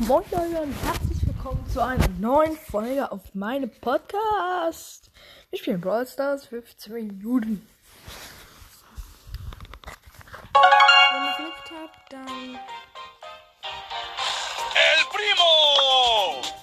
Moin Leute und herzlich willkommen zu einer neuen Folge auf meinem Podcast. Ich bin Brawl Stars 15 Minuten. Wenn ihr Glück habt, dann... El Primo!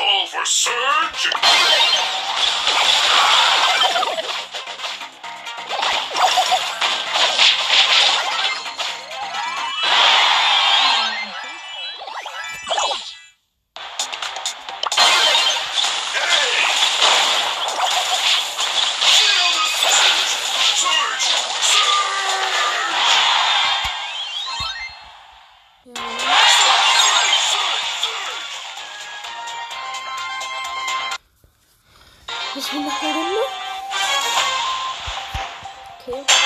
Call for surge! Ich will noch eine Runde. Okay.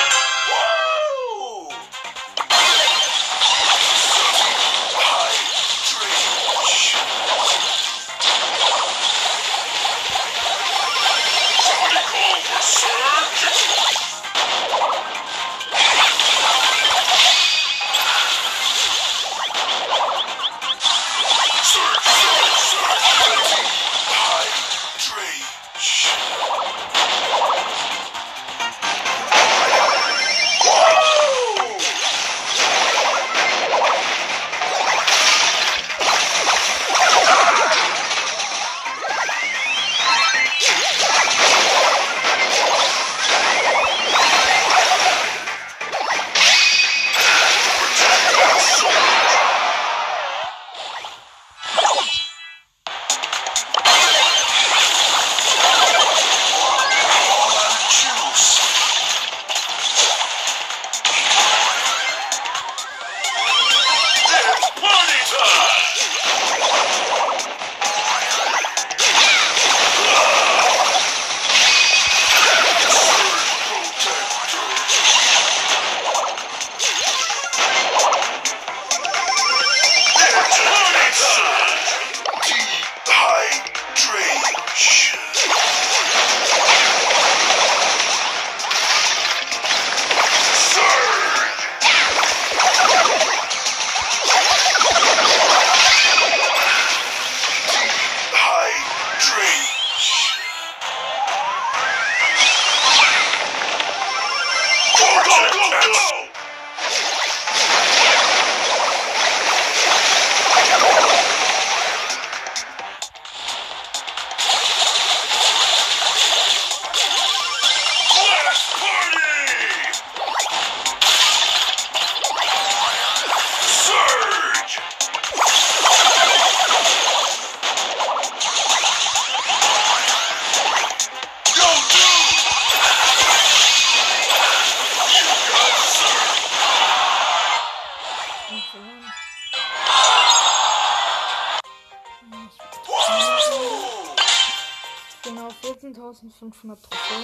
500 Trophäen.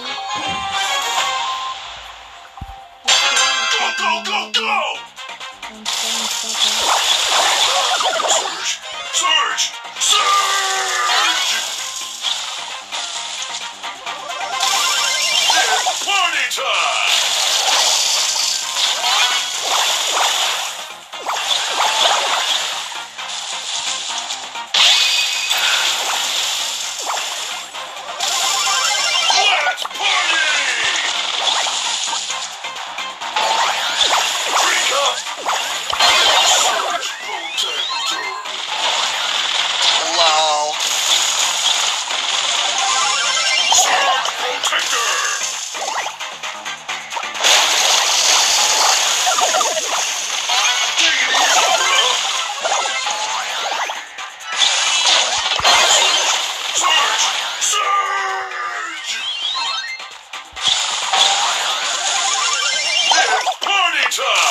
Go, go, go, go! Surge! Surge! time.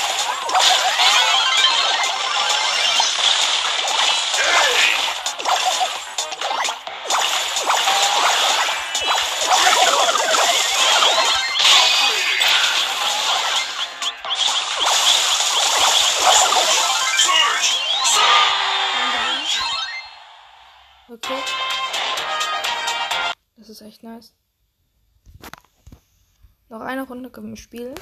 nice. Noch eine Runde können wir spielen.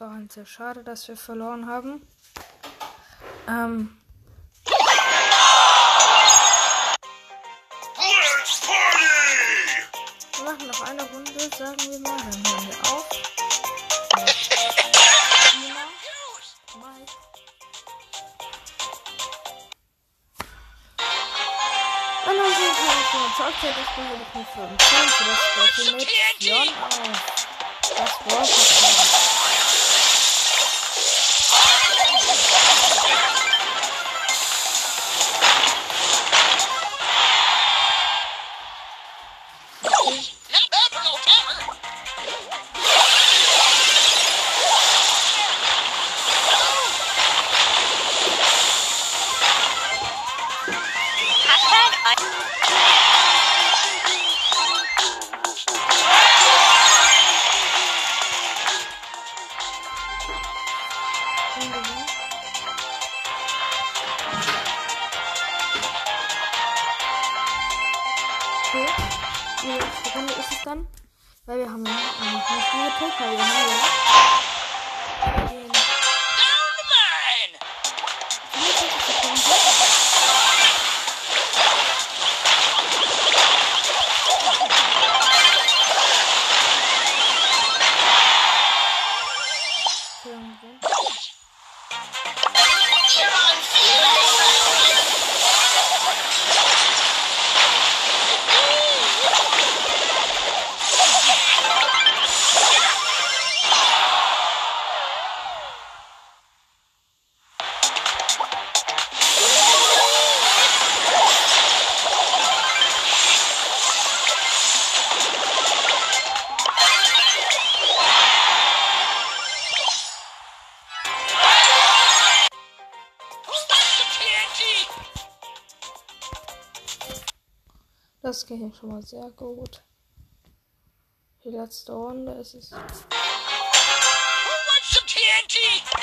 war halt sehr schade, dass wir verloren haben. Ähm. Wir machen noch eine Runde, sagen wir mal, dann hören wir auf. Dann habe ich noch eine Zeugzeit, das bin ich mit 25, das war für mich John aus. Das war's. Das ging schon mal sehr gut. Die letzte Runde ist es. Who wants some TNT?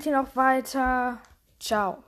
Empfehlt ihn auch weiter. Ciao.